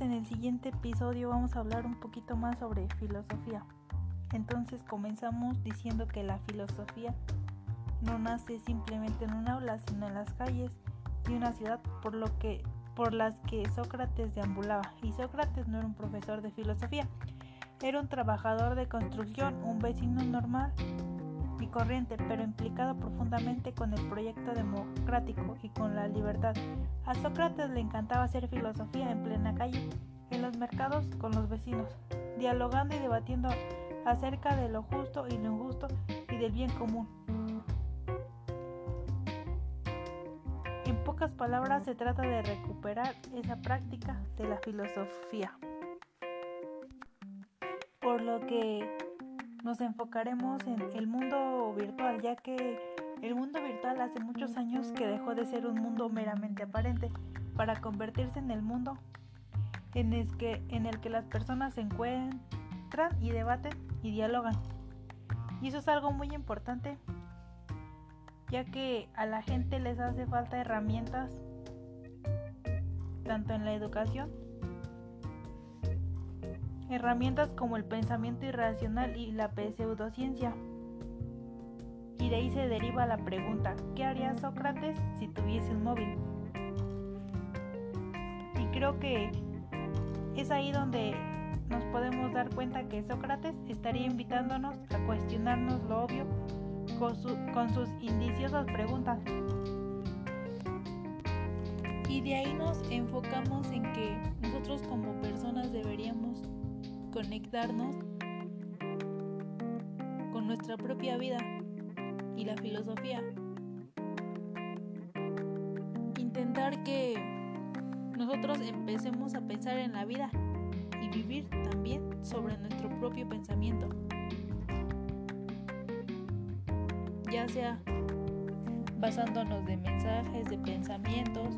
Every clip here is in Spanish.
en el siguiente episodio vamos a hablar un poquito más sobre filosofía. Entonces comenzamos diciendo que la filosofía no nace simplemente en un aula, sino en las calles de una ciudad por lo que por las que Sócrates deambulaba. Y Sócrates no era un profesor de filosofía, era un trabajador de construcción, un vecino normal y corriente, pero implicado profundamente con el proyecto democrático y con la libertad. A Sócrates le encantaba hacer filosofía en plena calle, en los mercados con los vecinos, dialogando y debatiendo acerca de lo justo y lo injusto y del bien común. En pocas palabras se trata de recuperar esa práctica de la filosofía. Por lo que nos enfocaremos en el mundo virtual, ya que el mundo virtual hace muchos años que dejó de ser un mundo meramente aparente para convertirse en el mundo en el que, las personas se encuentran y debaten y dialogan. Y eso es algo muy importante, ya que a la gente les hace falta herramientas, tanto en la educación herramientas como el pensamiento irracional y la pseudociencia. Y de ahí se deriva la pregunta, ¿qué haría Sócrates si tuviese un móvil? Y creo que es ahí donde nos podemos dar cuenta que Sócrates estaría invitándonos a cuestionarnos lo obvio con, sus indiciosas preguntas. Y de ahí nos enfocamos en que nosotros como personas deberíamos conectarnos con nuestra propia vida y la filosofía. Intentar que nosotros empecemos a pensar en la vida y vivir también sobre nuestro propio pensamiento. Ya sea basándonos de mensajes, de pensamientos,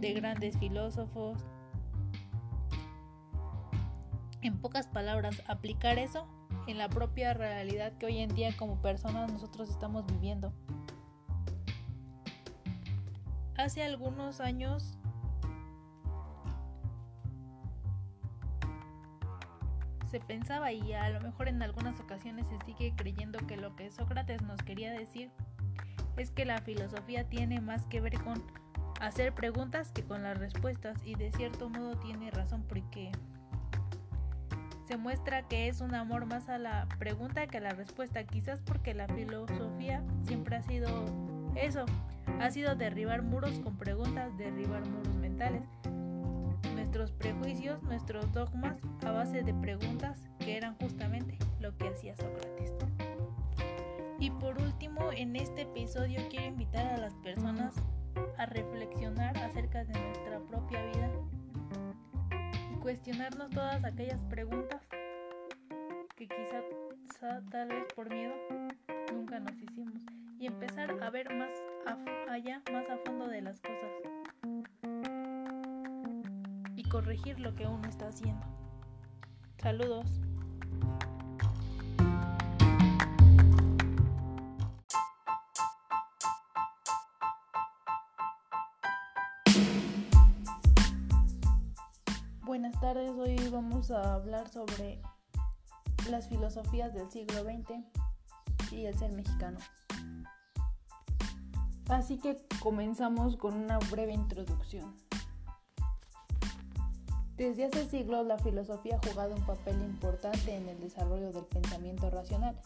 de grandes filósofos, en pocas palabras, aplicar eso en la propia realidad que hoy en día como personas nosotros estamos viviendo. Hace algunos años se pensaba y a lo mejor en algunas ocasiones se sigue creyendo que lo que Sócrates nos quería decir es que la filosofía tiene más que ver con hacer preguntas que con las respuestas y de cierto modo tiene razón porque se muestra que es un amor más a la pregunta que a la respuesta, quizás porque la filosofía siempre ha sido eso, ha sido derribar muros con preguntas, derribar muros mentales, nuestros prejuicios, nuestros dogmas a base de preguntas que eran justamente lo que hacía Sócrates. Y por último, en este episodio quiero invitar a las personas a reflexionar acerca de nuestra propia vida cuestionarnos todas aquellas preguntas que quizá tal vez por miedo nunca nos hicimos y empezar a ver más allá, más a fondo de las cosas y corregir lo que uno está haciendo. Saludos. Tardes, hoy vamos a hablar sobre las filosofías del siglo XX y el ser mexicano. Así que comenzamos con una breve introducción. Desde hace siglos la filosofía ha jugado un papel importante en el desarrollo del pensamiento racional.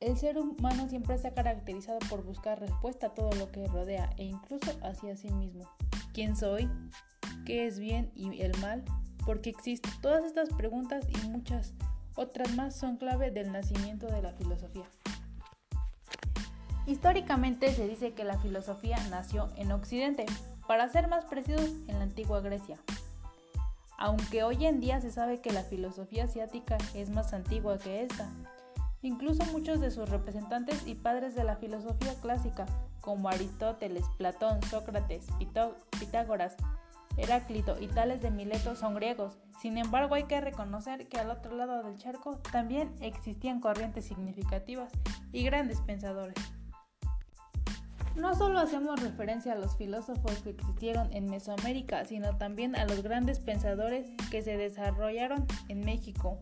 El ser humano siempre se ha caracterizado por buscar respuesta a todo lo que rodea e incluso hacia sí mismo. ¿Quién soy? qué es bien y el mal, porque existen todas estas preguntas y muchas otras más son clave del nacimiento de la filosofía. Históricamente se dice que la filosofía nació en Occidente, para ser más precisos en la antigua Grecia. Aunque hoy en día se sabe que la filosofía asiática es más antigua que esta, incluso muchos de sus representantes y padres de la filosofía clásica, como Aristóteles, Platón, Sócrates, Pitágoras, Heráclito y Tales de Mileto son griegos. Sin embargo, hay que reconocer que al otro lado del charco también existían corrientes significativas y grandes pensadores. No solo hacemos referencia a los filósofos que existieron en Mesoamérica, sino también a los grandes pensadores que se desarrollaron en México.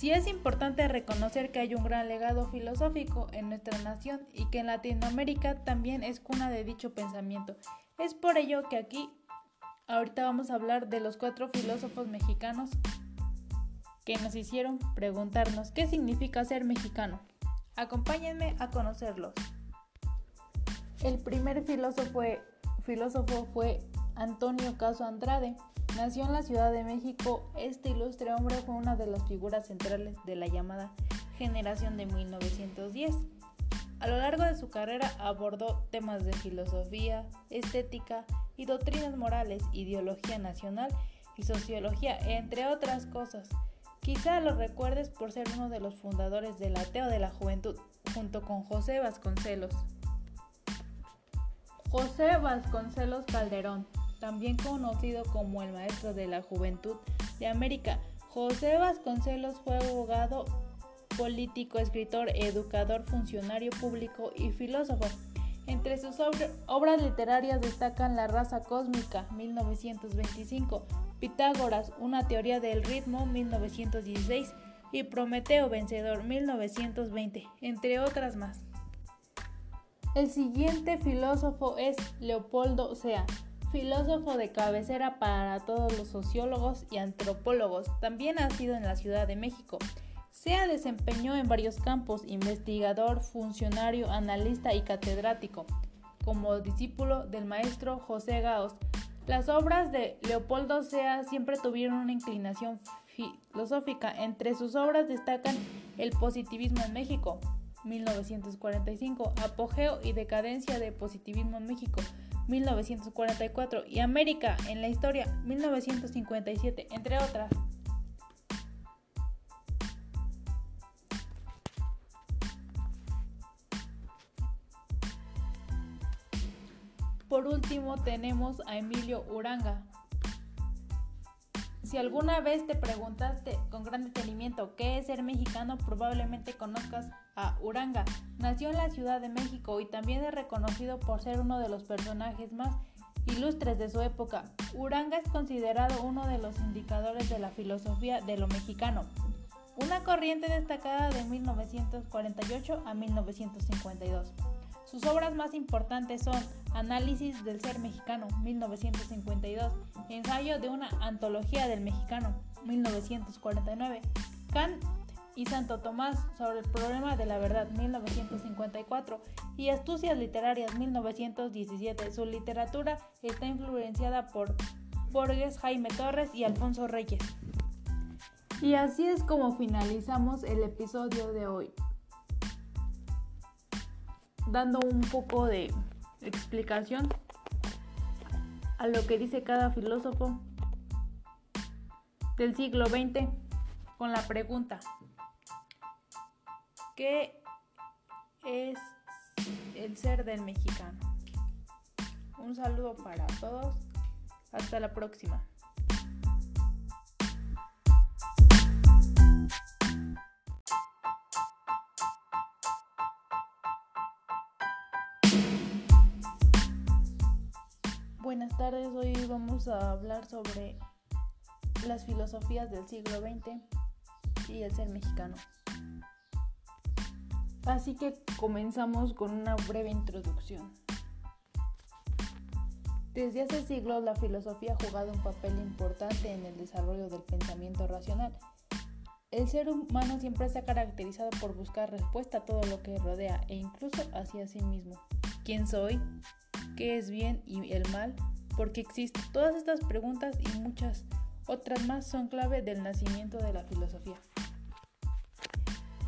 Sí es importante reconocer que hay un gran legado filosófico en nuestra nación y que en Latinoamérica también es cuna de dicho pensamiento. Es por ello que aquí ahorita vamos a hablar de los cuatro filósofos mexicanos que nos hicieron preguntarnos qué significa ser mexicano. Acompáñenme a conocerlos. El primer filósofo, fue Antonio Caso Andrade. Nació en la Ciudad de México. Este ilustre hombre fue una de las figuras centrales de la llamada generación de 1910. A lo largo de su carrera abordó temas de filosofía, estética y doctrinas morales, ideología nacional y sociología, entre otras cosas. Quizá lo recuerdes por ser uno de los fundadores del Ateo de la Juventud, junto con José Vasconcelos. José Vasconcelos Calderón, también conocido como el maestro de la juventud de América. José Vasconcelos fue abogado, político, escritor, educador, funcionario público y filósofo. Entre sus obras literarias destacan La raza cósmica, 1925, Pitágoras, una teoría del ritmo, 1916, y Prometeo Vencedor, 1920, entre otras más. El siguiente filósofo es Leopoldo Sea, filósofo de cabecera para todos los sociólogos y antropólogos. También ha sido en la Ciudad de México. Sea desempeñó en varios campos, investigador, funcionario, analista y catedrático, como discípulo del maestro José Gaos. Las obras de Leopoldo Sea siempre tuvieron una inclinación filosófica. Entre sus obras destacan El positivismo en México, 1945, Apogeo y decadencia de positivismo en México, 1944, y América en la historia, 1957, entre otras. Por último tenemos a Emilio Uranga, si alguna vez te preguntaste con gran detenimiento qué es ser mexicano, probablemente conozcas a Uranga. Nació en la Ciudad de México y también es reconocido por ser uno de los personajes más ilustres de su época. Uranga es considerado uno de los indicadores de la filosofía de lo mexicano, una corriente destacada de 1948 a 1952. Sus obras más importantes son Análisis del Ser Mexicano, 1952, Ensayo de una Antología del Mexicano, 1949, Kant y Santo Tomás sobre el problema de la verdad, 1954, y Astucias Literarias, 1917. Su literatura está influenciada por Borges, Jaime Torres y Alfonso Reyes. Y así es como finalizamos el episodio de hoy dando un poco de explicación a lo que dice cada filósofo del siglo XX con la pregunta, ¿qué es el ser del mexicano? Un saludo para todos, hasta la próxima. Tardes, hoy vamos a hablar sobre las filosofías del siglo XX y el ser mexicano. Así que comenzamos con una breve introducción. Desde hace siglos la filosofía ha jugado un papel importante en el desarrollo del pensamiento racional. El ser humano siempre se ha caracterizado por buscar respuesta a todo lo que rodea e incluso hacia sí mismo. ¿Quién soy? qué es bien y el mal, porque existen. Todas estas preguntas y muchas otras más son clave del nacimiento de la filosofía.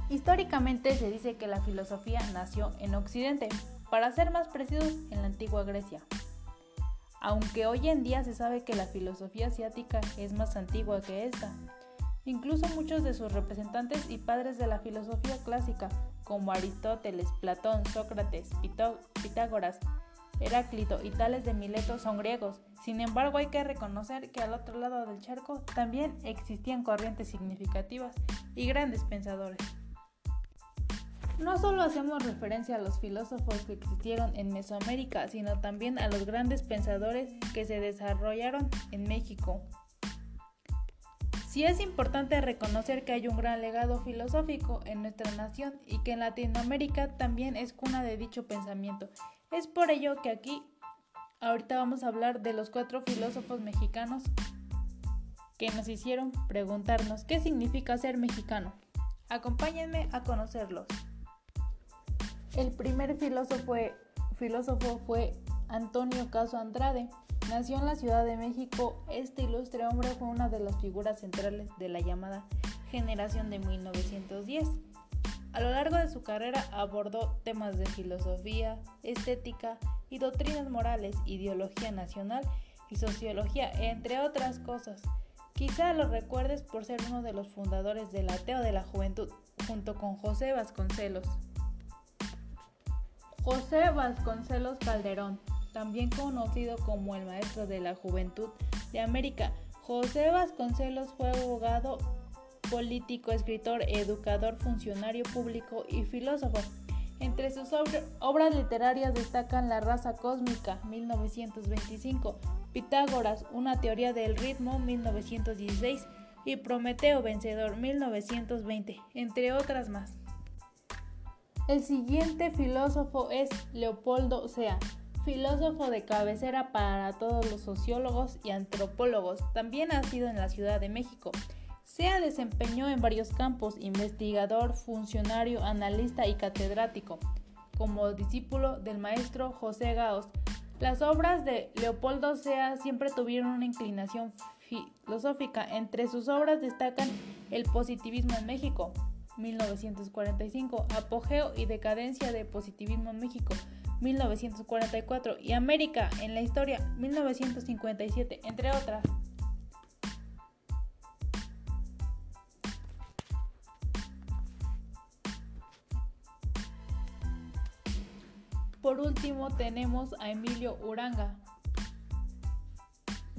Históricamente se dice que la filosofía nació en Occidente, para ser más precisos en la antigua Grecia. Aunque hoy en día se sabe que la filosofía asiática es más antigua que esta, incluso muchos de sus representantes y padres de la filosofía clásica, como Aristóteles, Platón, Sócrates, Pitágoras, Heráclito y Tales de Mileto son griegos. Sin embargo, hay que reconocer que al otro lado del charco también existían corrientes significativas y grandes pensadores. No solo hacemos referencia a los filósofos que existieron en Mesoamérica, sino también a los grandes pensadores que se desarrollaron en México. Sí es importante reconocer que hay un gran legado filosófico en nuestra nación y que en Latinoamérica también es cuna de dicho pensamiento. Es por ello que aquí ahorita vamos a hablar de los cuatro filósofos mexicanos que nos hicieron preguntarnos qué significa ser mexicano. Acompáñenme a conocerlos. El primer filósofo fue, filósofo fue Antonio Caso Andrade. Nació en la Ciudad de México. Este ilustre hombre fue una de las figuras centrales de la llamada generación de 1910. A lo largo de su carrera abordó temas de filosofía, estética y doctrinas morales, ideología nacional y sociología, entre otras cosas. Quizá lo recuerdes por ser uno de los fundadores del Ateo de la Juventud, junto con José Vasconcelos. José Vasconcelos Calderón, también conocido como el Maestro de la Juventud de América. José Vasconcelos fue abogado, político, escritor, educador, funcionario público y filósofo. Entre sus obras literarias destacan La raza cósmica, 1925, Pitágoras, una teoría del ritmo, 1916, y Prometeo Vencedor, 1920, entre otras más. El siguiente filósofo es Leopoldo Sea, filósofo de cabecera para todos los sociólogos y antropólogos. También nacido en la Ciudad de México. Sea desempeñó en varios campos, investigador, funcionario, analista y catedrático, como discípulo del maestro José Gaos. Las obras de Leopoldo Sea siempre tuvieron una inclinación filosófica. Entre sus obras destacan El positivismo en México, 1945, Apogeo y decadencia de positivismo en México, 1944, y América en la historia, 1957, entre otras. Por último tenemos a Emilio Uranga,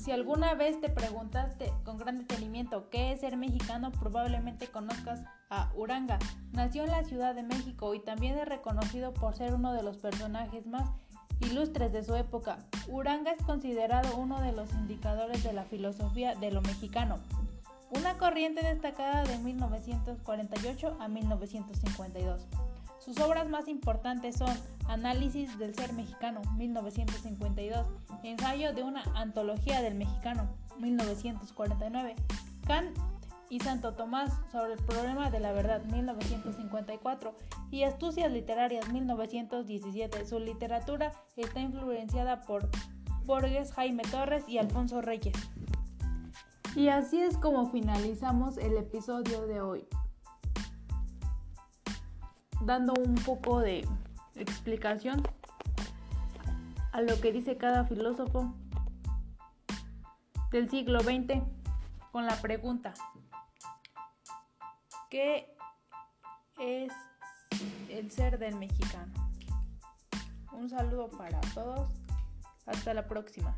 si alguna vez te preguntaste con gran detenimiento qué es ser mexicano, probablemente conozcas a Uranga. Nació en la Ciudad de México y también es reconocido por ser uno de los personajes más ilustres de su época. Uranga es considerado uno de los indicadores de la filosofía de lo mexicano, una corriente destacada de 1948 a 1952. Sus obras más importantes son Análisis del Ser Mexicano, 1952, Ensayo de una Antología del Mexicano, 1949, Kant y Santo Tomás sobre el problema de la verdad, 1954, y Astucias Literarias, 1917. Su literatura está influenciada por Borges, Jaime Torres y Alfonso Reyes. Y así es como finalizamos el episodio de hoy dando un poco de explicación a lo que dice cada filósofo del siglo XX con la pregunta, ¿qué es el ser del mexicano? Un saludo para todos, hasta la próxima.